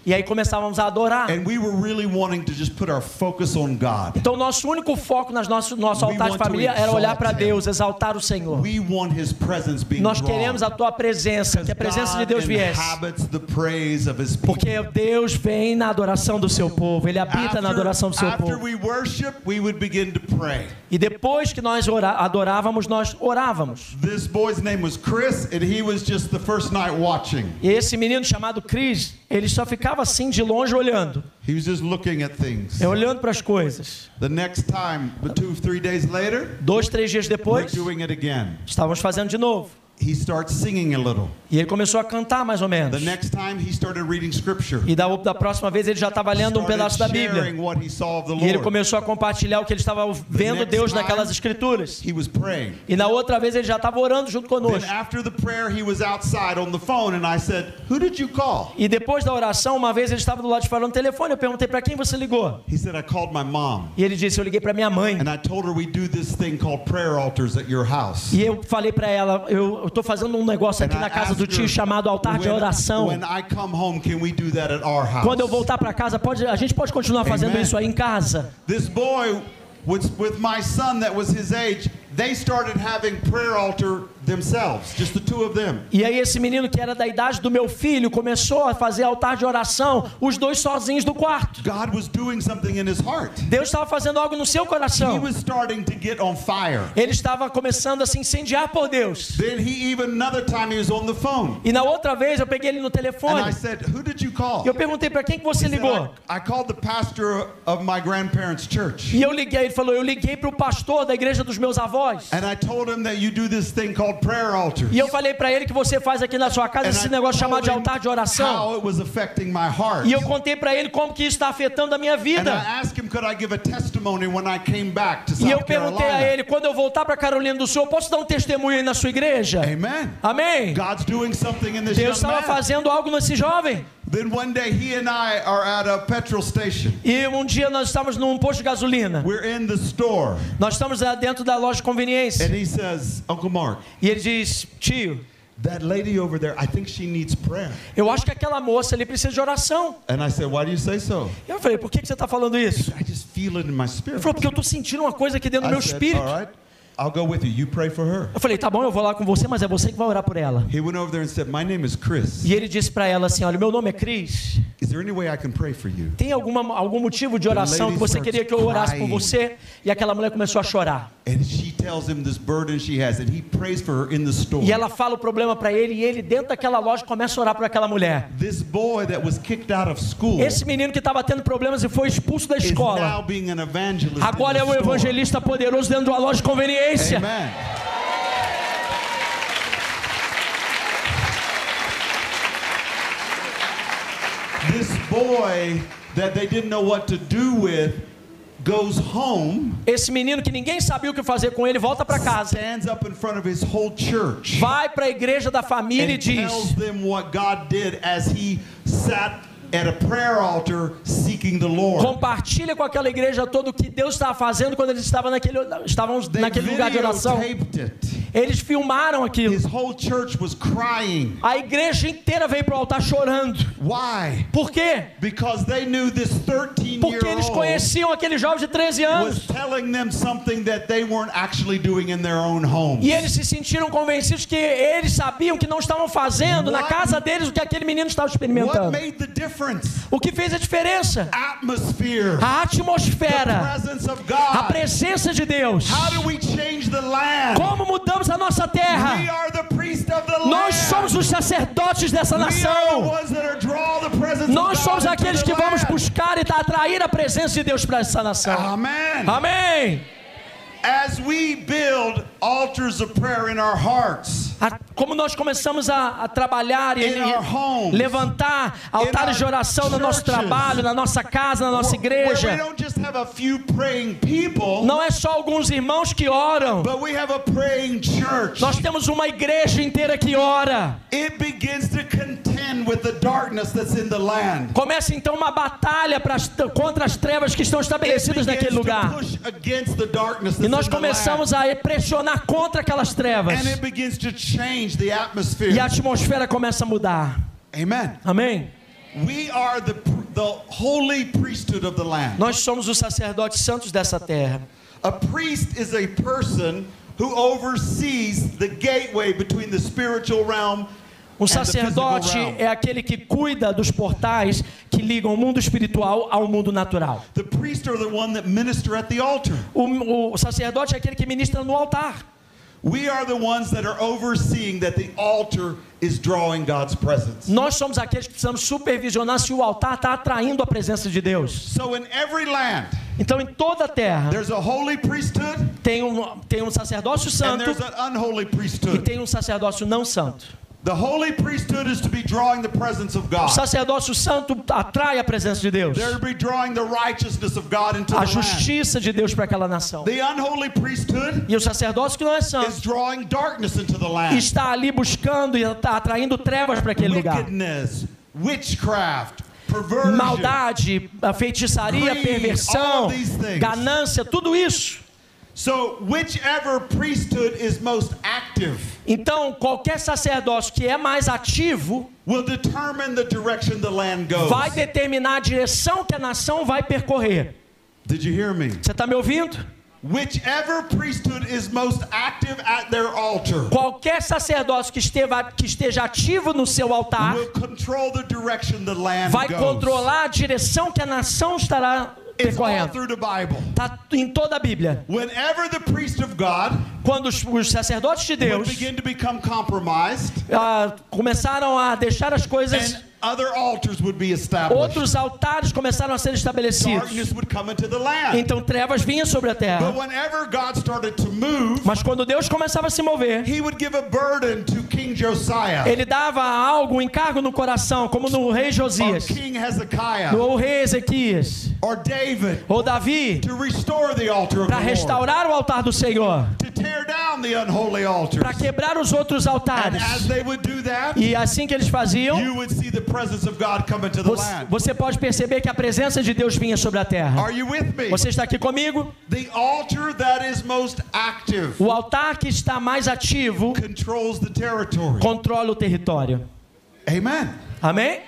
e aí começávamos a adorar. And we were really wanting to just put our focus on God. Então nosso único foco nas nosso nosso altar de família era olhar para. Deus, exaltar o Senhor. We want his presence being Nós queremos a tua presença, que a presença de Deus viesse. Porque Deus vem na adoração do seu povo, ele habita na adoração do seu povo. we worship, we would begin to pray. E depois que nós adorávamos, nós orávamos. This boy's name was Chris, and he was just the first night watching. E esse menino chamado Cris, ele só ficava assim de longe olhando, He was just looking at things. é, olhando para as coisas. The next time, two, three days later, Dois, três dias depois, estávamos fazendo de novo. He starts singing a little. E ele começou a cantar mais ou The menos. next time he started reading scripture. E da, da próxima vez ele já estava lendo um pedaço da Bíblia. what he saw of the E ele Lord. começou a compartilhar o que ele estava vendo Deus naquelas escrituras. He was praying. E na outra vez ele já estava orando junto conosco. after the prayer, he was outside on the phone, and I said, "Who did you call?" E depois da oração, uma vez ele estava do lado de fora no telefone. Eu perguntei para quem você ligou. He said, "I called my mom, E ele disse: Eu liguei para minha mãe. and I told her we do this thing called prayer altars at your house." E eu falei para ela: Eu estou fazendo um negócio aqui na casa do tio chamado altar de oração. Quando eu voltar para casa, pode, a gente pode continuar fazendo isso aí em casa. This boy with my son that was his age. They started having prayer altar themselves, just the two of them. E aí esse menino que era da idade do meu filho começou a fazer altar de oração, os dois sozinhos no quarto. God was doing something in his heart. Deus estava fazendo algo no seu He coração. was starting to get on fire. Ele estava começando a se incendiar por Deus. Then he even another time he was on the phone. E na outra vez eu peguei ele no And I telefone. said, "Who did you call?" Eu perguntei para quem que você He said, ligou. I, I called the pastor of my grandparents' church. E eu liguei, ele falou, eu liguei para o pastor da igreja dos meus avós. And I told him that you do this thing called. E eu falei para ele que você faz aqui na sua casa esse negócio chamado de altar de oração. E eu contei para ele como que isso está afetando a minha vida. E eu perguntei a ele, quando eu voltar para Carolina do Sul, eu posso dar um testemunho aí na sua igreja? Amém? This Deus estava fazendo algo nesse jovem. Then one day he and I are at a petrol station. E um dia nós estamos num posto de gasolina. We're in the store. Nós estamos dentro da loja de conveniência. And he says, Uncle Mark, E ele diz: Tio, that lady over there, I think she needs prayer. eu acho que aquela moça ali precisa de oração. And I said, Why do you say so? Eu falei: Por que que você está falando isso? I just feel it in my Ele spirit. falou: Porque eu estou sentindo uma coisa aqui dentro do meu I said, espírito. All right, I'll go with you. You pray for her. Eu falei: Tá bom, eu vou lá com você, mas é você que vai orar por ela. He went over there and said, My name is Chris. E ele disse para ela assim: Olha, meu nome é Cris. Is there any way I can pray for you? Tem alguma, algum motivo de oração que você queria que eu orasse por você? E aquela mulher começou a chorar. And she tells him this burden she has, and he prays for her in the store. E ela fala o problema para ele, e ele, dentro daquela loja, começa a orar por aquela mulher. This boy that was kicked out of school Esse menino que estava tendo problemas e foi expulso da is now escola. being an evangelist. Agora é um evangelista poderoso dentro de uma loja de conveniência. Amen. This boy that they didn't know what to do with goes home, Esse menino que ninguém sabia o que fazer com ele, volta para casa. stands up in front of his whole church, Vai para a igreja da família e and diz: tells them what God did as he sat at a prayer altar seeking the Lord. compartilha com aquela igreja todo o que Deus estava fazendo quando eles estavam naquele, estavam naquele lugar de oração. Eles filmaram aquilo. His whole church was crying. A igreja inteira veio para o altar chorando. Why? Por quê? Because they knew this 13 year Porque eles conheciam aquele jovem de 13 was anos. telling them something that they weren't actually doing in their own homes. E eles se sentiram convencidos que eles sabiam que não estavam fazendo na casa deles o que aquele menino estava experimentando. O que fez a diferença? A The atmosfera, presence of a presença de Deus. Como mudamos a nossa terra? We are the priest of the Nós somos os sacerdotes dessa nação. Nós somos aqueles que vamos buscar e atrair a presença de Deus para essa nação. Amen. Amém. As we build altars of prayer in our hearts, A- Como nós começamos a, a trabalhar e In our homes, levantar altares de oração no nosso trabalho, na nossa casa, na nossa igreja, don't just have a few praying people, não é só alguns irmãos que oram. but we have a praying church. Nós temos uma igreja inteira que ora. Começa então uma batalha contra as trevas que estão estabelecidas naquele lugar. E nós começamos a pressionar contra aquelas trevas. E a atmosfera começa a mudar. Amen. Amém? We are the, the holy priesthood of the land. Nós somos os sacerdotes santos dessa terra. A priest is a person who oversees the gateway between the spiritual realm Um sacerdote é aquele que cuida dos portais que ligam o mundo espiritual ao mundo natural. The priests are the one that minister at the altar. O, o sacerdote é aquele que ministra no altar. We are the ones that are overseeing that the altar is drawing God's presence. Nós somos aqueles que precisamos supervisionar se o altar está atraindo a presença de Deus. So in every land, Então, em toda a terra, there's a holy priesthood tem um, tem um sacerdócio and santo there's an unholy e priesthood. tem um sacerdócio não santo. The holy priesthood is to be drawing the presence of O sacerdócio santo atrai a presença de Deus, They're to be drawing the righteousness of God into the a justiça de Deus para aquela nação. The unholy priesthood E o sacerdócio que não é is santo drawing darkness into the land. está ali buscando e está atraindo trevas para aquele lugar. Wickedness, witchcraft, perversion. Maldade, feitiçaria, perversão, ganância, tudo isso. So, whichever priesthood is most active Então, qualquer sacerdócio que é mais ativo will determine the direction the land goes. vai determinar a direção que a nação vai percorrer. Did you hear me? Você está me ouvindo? Whichever priesthood is most active at their altar Qualquer sacerdócio que esteja, que esteja ativo no seu altar will control the direction the land vai goes. controlar a direção que a nação estará It's all percorrendo. through the Bible. Está em toda a Bíblia. Whenever the priest of God Quando os, os sacerdotes de Deus begin to become compromised, ah, começaram a deixar as coisas, and other altars would be established, outros altares começaram a ser estabelecidos. Então trevas vinham sobre a But terra. whenever God started to move, Mas quando Deus começava a se mover, ele dava algo, um encargo no coração, como no rei Josias, no rei Ezequias, ou Davi, para restaurar o altar do Senhor, para quebrar os outros And altares. as they would do that, E assim que eles faziam, you would see the presence of God come into the você, pode perceber que a presença de Deus vinha sobre a terra. Are you with me? Você está aqui comigo? The altar that is most active O altar que está mais ativo controls the territory. controla o território. Amen. Amém?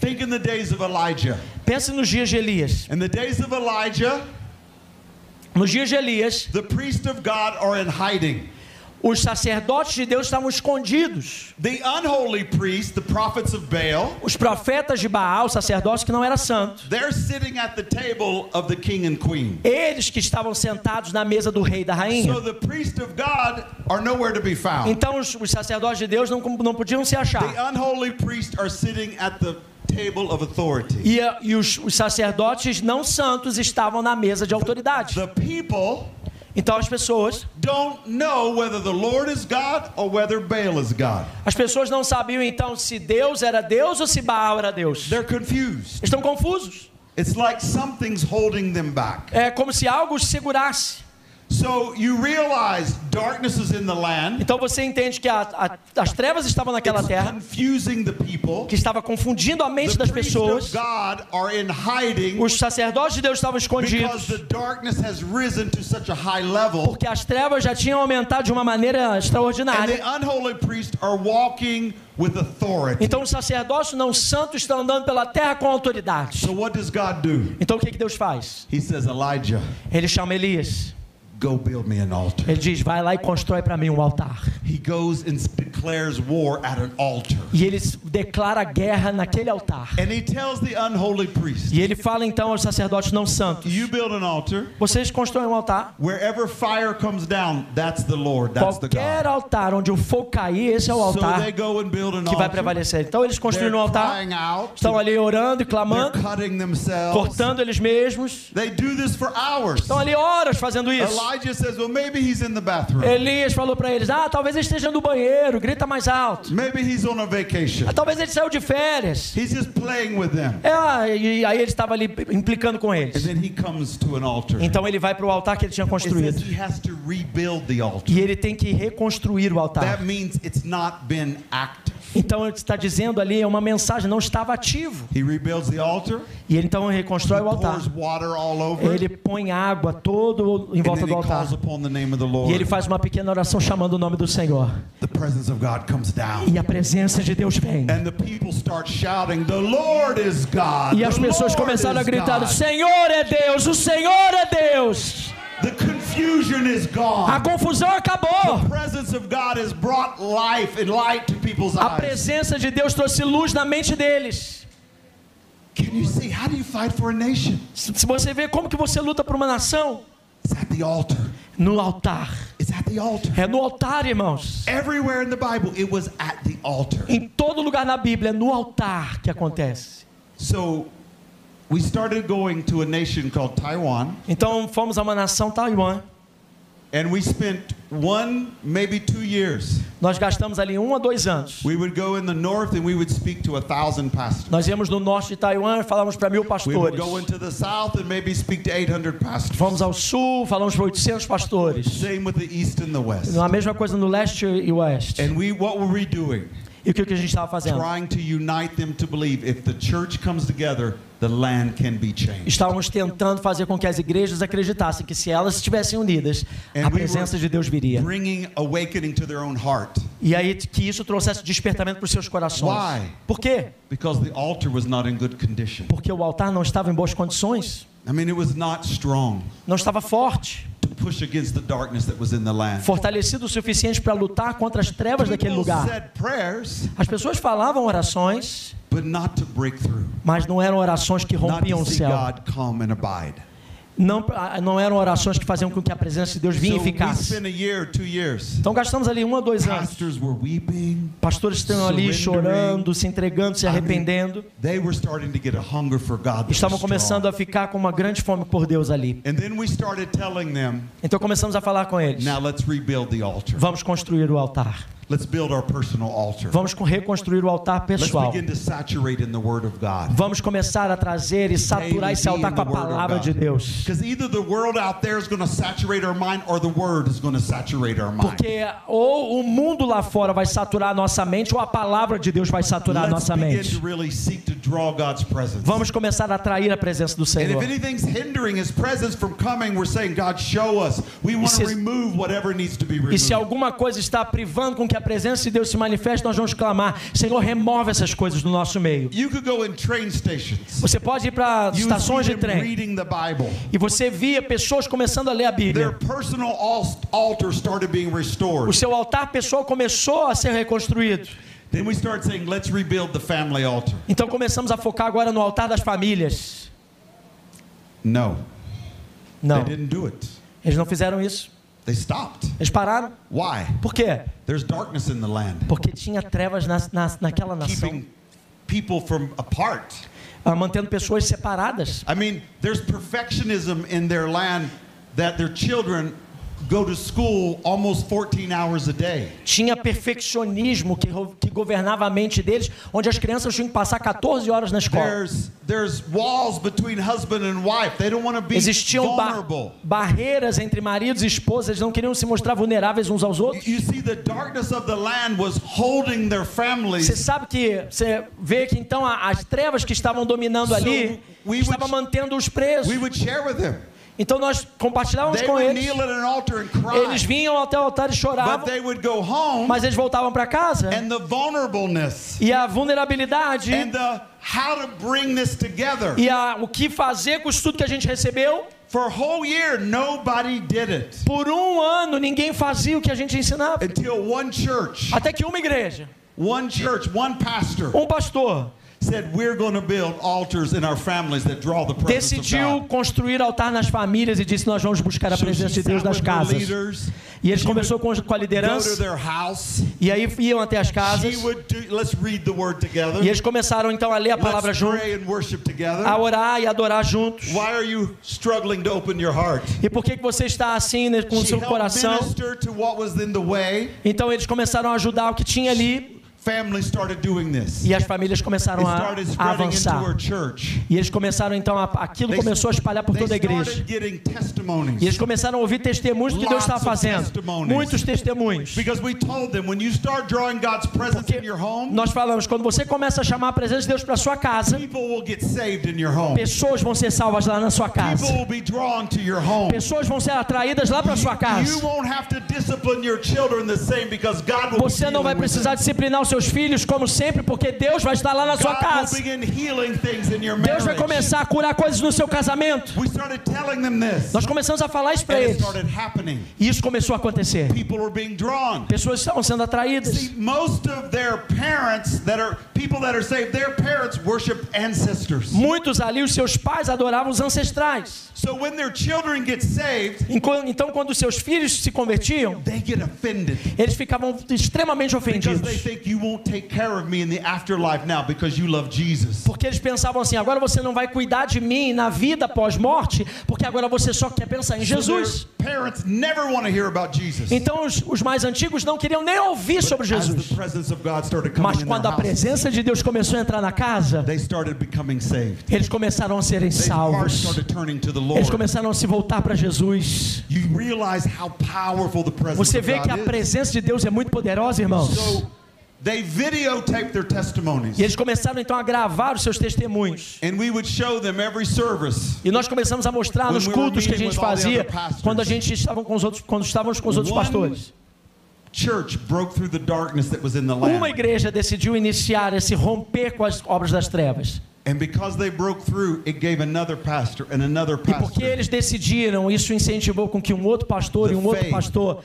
Think in the days of Elijah. Pense nos dias de Elias. In the days of Elijah, Nos dias de Elias, the priests of God are in hiding. os sacerdotes de Deus estavam escondidos. The unholy priests, the prophets of Baal, Os profetas de Baal, sacerdotes que não era santo, they're sitting at the table of the king and queen. eles que estavam sentados na mesa do rei e da So rainha. the priests of God are nowhere to be found. Então os, os sacerdotes de Deus não, não podiam se The achar. unholy priests are sitting at the. E, e os, os sacerdotes não santos estavam na mesa de autoridade. The people Então as pessoas, don't know whether the Lord is God or whether Baal is God. as pessoas não sabiam então se Deus era Deus ou se Baal era Deus. They're confused. Estão confusos. It's like something's holding them back. É como se algo os segurasse. So you realize darkness is in the land. Então você entende que a- a- as trevas estavam naquela terra, que estava confundindo a mente das pessoas. Os sacerdotes de Deus estavam because escondidos, the darkness has risen to such a high level. porque as trevas já tinham aumentado de uma maneira And extraordinária. the unholy priests are walking with authority. Então os sacerdotes não santos estão andando pela terra com autoridade. So what does God do? Então o que, que Deus faz? He says, Elijah, Ele chama Elias. Go build me an altar. Ele diz: vai lá e constrói para mim um altar. He goes and declares war at an altar. E ele declara guerra naquele altar. And he tells the unholy priest, E ele fala então aos sacerdotes não santos: You build an altar. vocês constroem um altar. Wherever fire comes down, that's the Lord, that's the Qualquer God. altar onde o fogo cair, esse é o So altar they go and build an que vai prevalecer. Então eles construíram um altar, out. estão ali orando e clamando, cortando eles mesmos. They do this for hours. Estão ali horas fazendo isso. Elijah says, Well, maybe he's in the bathroom. Elias falou para eles: Ah, talvez ele esteja no banheiro, grita mais alto. Maybe he's on a vacation. Ah, talvez ele saiu de férias. He's just playing with them. É, ah, e aí ele estava ali implicando com And eles. then he comes to an altar. Então ele vai para o altar que ele tinha construído. he has to rebuild the altar. E ele tem que reconstruir o altar. That means it's not been active. Então ele está dizendo ali, é uma mensagem, não estava ativo. Altar, E ele então reconstrói o altar. over, Ele põe água todo em volta do altar. E ele faz uma pequena oração chamando o nome do Senhor. E a presença de Deus vem. Shouting, God. E as pessoas Lord começaram a gritar: O God." Senhor é Deus, o Senhor é Deus. The confusion is A gone. confusão acabou. The presence of God has brought life and light to people's A eyes. presença de Deus trouxe luz na mente deles. Can you see? How do you fight for a nation? Se se você vê como que você luta por uma nação, It's at the altar. no altar. It's at the altar. É no altar, irmãos. Everywhere in the Bible, it was at the altar. Em todo lugar na Bíblia, é no altar que acontece. So we started going to a nation called Taiwan, Então fomos a uma nação Taiwan. And we spent one, maybe two years. Nós gastamos ali um a dois anos. We would go in the north and we would speak to a thousand pastors. Nós íamos no norte de Taiwan e falávamos para mil pastores. We would go into the south and maybe speak to 800 pastors. Vamos ao sul, falamos para 800 pastores. Same with the east and the west. A mesma coisa no leste e oeste. And we, what were we doing? E o que que a gente estava fazendo? Trying to unite them to believe if the church comes together, the land can be changed. Estávamos tentando fazer com que as igrejas acreditassem que se elas estivessem unidas, a presença de Deus viria. Bringing awakening to their own heart E aí que isso trouxesse despertamento para os seus corações. Why? Por quê? because the altar was not in good condition. Porque o altar não estava em boas condições, I mean, it was not strong não estava forte, to push against the darkness that was in the land. fortalecido o suficiente para lutar contra as trevas daquele lugar. As pessoas falavam orações, mas não eram orações que rompiam o céu. Não, não eram orações que faziam com que a presença de Deus vinha e ficasse. Então gastamos ali um a dois anos. Pastores estão ali chorando, se entregando, se arrependendo. Estavam começando a ficar com uma grande fome por Deus ali. Então começamos a falar com eles. Vamos construir o altar. Let's build our personal altar. Vamos co- reconstruir o altar Let's pessoal. begin to saturate in the Word of God. Vamos começar a trazer e saturar esse altar com a palavra de Deus. Because either the world out there is going to saturate our mind or the Word is going to saturate our mind. Porque ou o mundo lá fora vai saturar a nossa mente ou a palavra de Deus vai saturar a nossa begin mente. to really seek to draw God's presence. Vamos começar a atrair a presença do Senhor. if anything's hindering His presence from coming, we're saying, God, show us. We want se- to remove whatever needs to be E removed. se alguma coisa está privando com que a presença de Deus se manifeste, nós vamos clamar: Senhor, remove essas coisas do nosso meio. Você pode ir para estações de trem e você via pessoas começando a ler a Bíblia. O seu altar pessoal começou a ser reconstruído. Then we start saying, let's rebuild the family altar. Então começamos a focar agora no altar das famílias. Não, they didn't do it. eles não fizeram isso. They stopped. Eles pararam. Why? Por quê? There's darkness in the land, Porque tinha trevas na, na, naquela nação, keeping people from apart. ah, mantendo pessoas separadas. I mean, there's perfectionism in their land that their children go to school almost 14 hours a day. Tinha perfeccionismo que, que governava a mente deles, onde as crianças tinham que passar 14 horas na escola. There's there's walls between husband and wife. They don't want to be Existiam barreiras entre maridos e esposas, eles não queriam se mostrar vulneráveis uns aos outros. You see, the darkness of the land was holding their Você families. sabe que você vê que então as trevas que estavam dominando So, ali we estavam mantendo os presos. We would share with them. Então nós compartilhávamos com eles. Eles vinham até o altar e choravam, mas eles voltavam para casa e a vulnerabilidade and the how to bring this together. e a, o que fazer com isso tudo que a gente recebeu. For a whole year, nobody did it Por um ano ninguém fazia o que a gente ensinava. until one church, Até que uma igreja, one church, one pastor um pastor, decidiu construir altar nas famílias e disse: Nós vamos buscar a presença de Deus nas casas. E eles começou com, a liderança e aí iam até as casas would do, let's read the word together. e eles começaram então a ler a palavra Let's junto, pray and worship together. a orar e adorar juntos. E por que, que você está assim né, com o seu coração? Então eles começaram a ajudar o que tinha ali Families started doing this. e as famílias começaram a, a avançar. E eles começaram então a, aquilo começou a espalhar por toda a igreja. E eles começaram a ouvir testemunhos do que Deus estava fazendo. Muitos testemunhos. Because we told them when you start drawing God's presence Porque in your home, nós falamos, quando você começa a chamar a presença de Deus para sua casa, people will get saved in your home. pessoas vão ser salvas lá na sua casa. will be drawn to your home. Pessoas vão ser atraídas lá para sua You casa. won't have to discipline your children the same because God will Você be não vai precisar disciplinar os seus filhos como sempre, porque Deus vai estar lá na sua casa. Deus vai começar a curar coisas no seu casamento. Nós começamos a falar isso para eles. E isso começou a acontecer. Pessoas estavam sendo atraídas. See, most of their parents that are people that are saved, their parents worship ancestors. Muitos ali, os seus pais adoravam os ancestrais. So So when their children get saved, Então, quando seus filhos se convertiam, they get offended eles ficavam extremamente ofendidos. think you won't take care of me in the afterlife now because you love Jesus. Porque eles pensavam assim: agora você não vai cuidar de mim na vida pós-morte, porque agora você só quer pensar em Jesus. their parents never want to hear about Jesus. Então, os, os mais antigos não queriam nem ouvir sobre Jesus. Mas quando a presença de Deus começou a entrar na casa, they started becoming saved. eles começaram a serem salvos. Eles começaram a se voltar para Jesus. Você vê que a presença de Deus é muito poderosa, irmãos. They videotape their testimonies. E eles começaram então a gravar os seus testemunhos. And we would show them every service. E nós começamos a mostrar nos cultos que a gente fazia quando a gente estava com os outros, quando estávamos com os outros pastores. Uma igreja decidiu iniciar esse romper com as obras das trevas. And because they broke through, it gave another pastor and another E porque eles decidiram, isso incentivou com que um outro pastor e um the outro pastor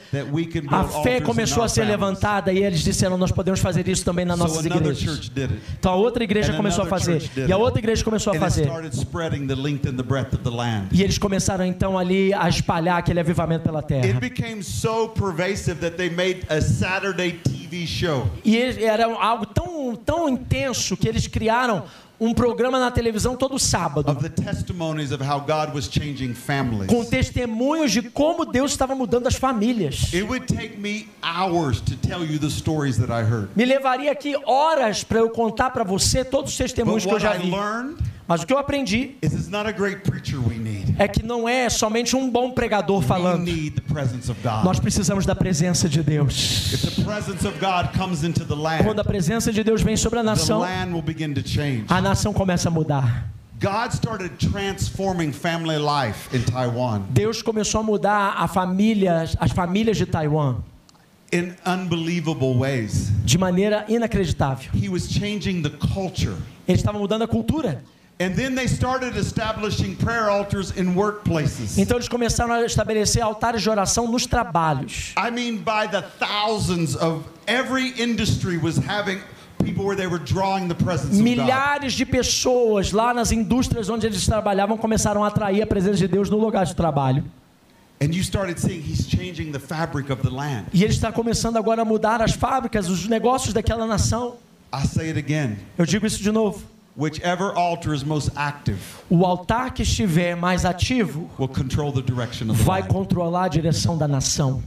a fé começou a ser levantada e eles disseram nós podemos fazer isso também nas nossas igrejas. Então a outra igreja começou a fazer e a outra igreja começou a fazer. started spreading the length and the breadth of the land. E eles começaram então ali a espalhar aquele avivamento pela It terra. became so pervasive that they made a Saturday TV show. E era algo tão, tão intenso que eles criaram um programa na televisão todo sábado, of the testimonies of how God was changing families. com testemunhos de como Deus estava mudando as famílias. It would take me hours to tell you the stories that I heard. Me levaria aqui horas para eu contar para você todos os testemunhos que eu já vi. Mas o que eu aprendi é que não é somente um bom pregador falando. Nós precisamos da presença de Deus. Quando a presença de Deus vem sobre a nação, a nação começa a mudar. Deus começou a mudar a família, as famílias de Taiwan in unbelievable ways. de maneira inacreditável. Ele estava mudando a cultura. And then they started establishing prayer altars in workplaces. Então eles começaram a estabelecer altares de oração nos trabalhos. I mean, by the thousands of every industry was having people where they were drawing the presence of God. Milhares de pessoas lá nas indústrias onde eles trabalhavam começaram a atrair a presença de Deus no lugar de trabalho. And you started seeing He's changing the fabric of the land. E ele está começando agora a mudar as fábricas, os negócios daquela nação. I say it again. Eu digo isso de novo. Whichever altar is most active O altar que estiver mais ativo will control the direction of the vai controlar a direção da nação.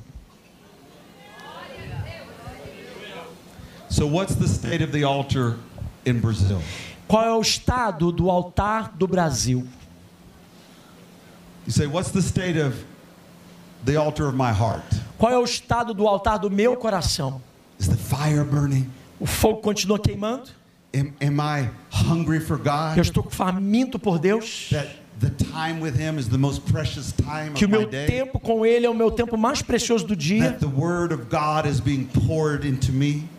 So, what's the state of the altar in Brazil? Qual é o estado do altar do Brasil? You say, What's the state of the altar of my heart? Qual é o estado do altar do meu coração? Is the fire burning? O fogo continua queimando? Am, am I hungry for Eu God? estou faminto por Deus? That the time with Him is the most precious time Que o of my meu tempo com Ele é o meu tempo mais precioso do dia?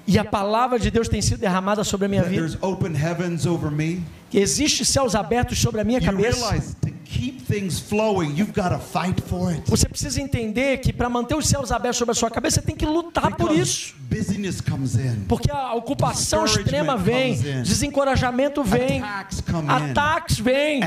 E a palavra de Deus tem sido derramada sobre a minha vida? Que existe céus abertos sobre a minha cabeça? Você precisa entender que para manter os céus abertos sobre a sua cabeça, você tem que lutar por isso. Porque a ocupação extrema vem, desencorajamento vem, ataques vêm.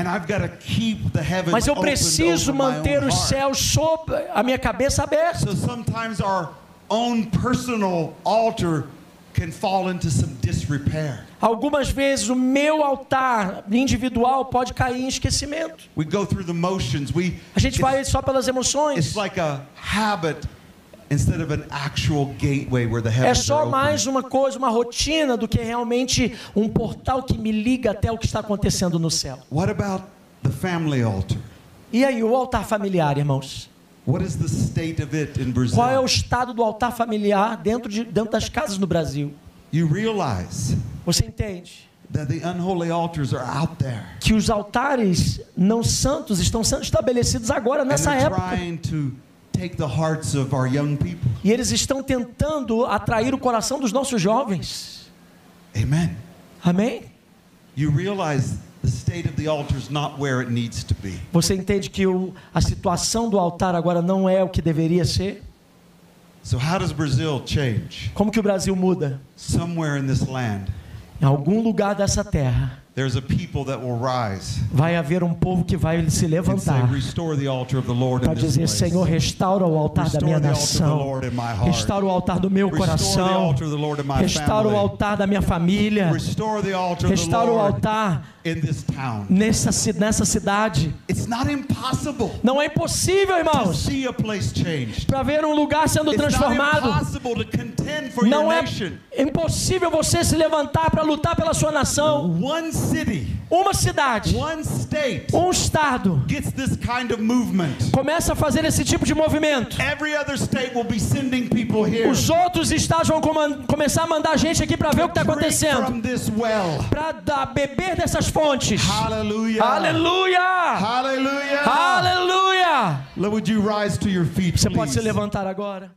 Mas eu preciso manter os céus sob a minha cabeça aberta. So sometimes our own personal altar can fall into some disrepair. Algumas vezes o meu altar individual pode cair em esquecimento. We go through the motions. We A gente vai só pelas emoções. it's like a habit instead of an actual gateway where the É só mais uma coisa, uma rotina do que realmente um portal que me liga até o que está acontecendo no céu. What about the family altar? E aí, o altar familiar, irmãos? Qual é o estado do altar familiar dentro, de, dentro das casas no Brasil? You realize Você entende? that the unholy altars are out there. Que os altares não santos estão sendo estabelecidos agora, nessa época. trying to take the hearts of our young people. E eles estão tentando atrair o coração dos nossos jovens. Amen. Amém? You realize Você entende que o, a situação do altar agora não é o que deveria ser? So how does Brazil change? Como que o Brasil muda? Somewhere in this land, Em algum lugar dessa terra, there's a people that will rise vai haver um povo que vai se levantar para dizer. Senhor, restaura o altar da minha nação, restaura o altar do meu coração, restaura o altar da minha família, restaura o altar. Nessa, nessa cidade. It's not impossible Não é impossível, irmãos, para ver um lugar sendo transformado. Não é impossível você se levantar para lutar pela sua nação. Uma cidade, um estado gets this kind of movement. começa a fazer esse tipo de movimento. Os outros estados vão começar a mandar gente aqui para ver o que está acontecendo. Para beber dessas fontes. Hallelujah. Aleluia! Hallelujah. Aleluia! Would you rise to your feet, Você pode se levantar agora.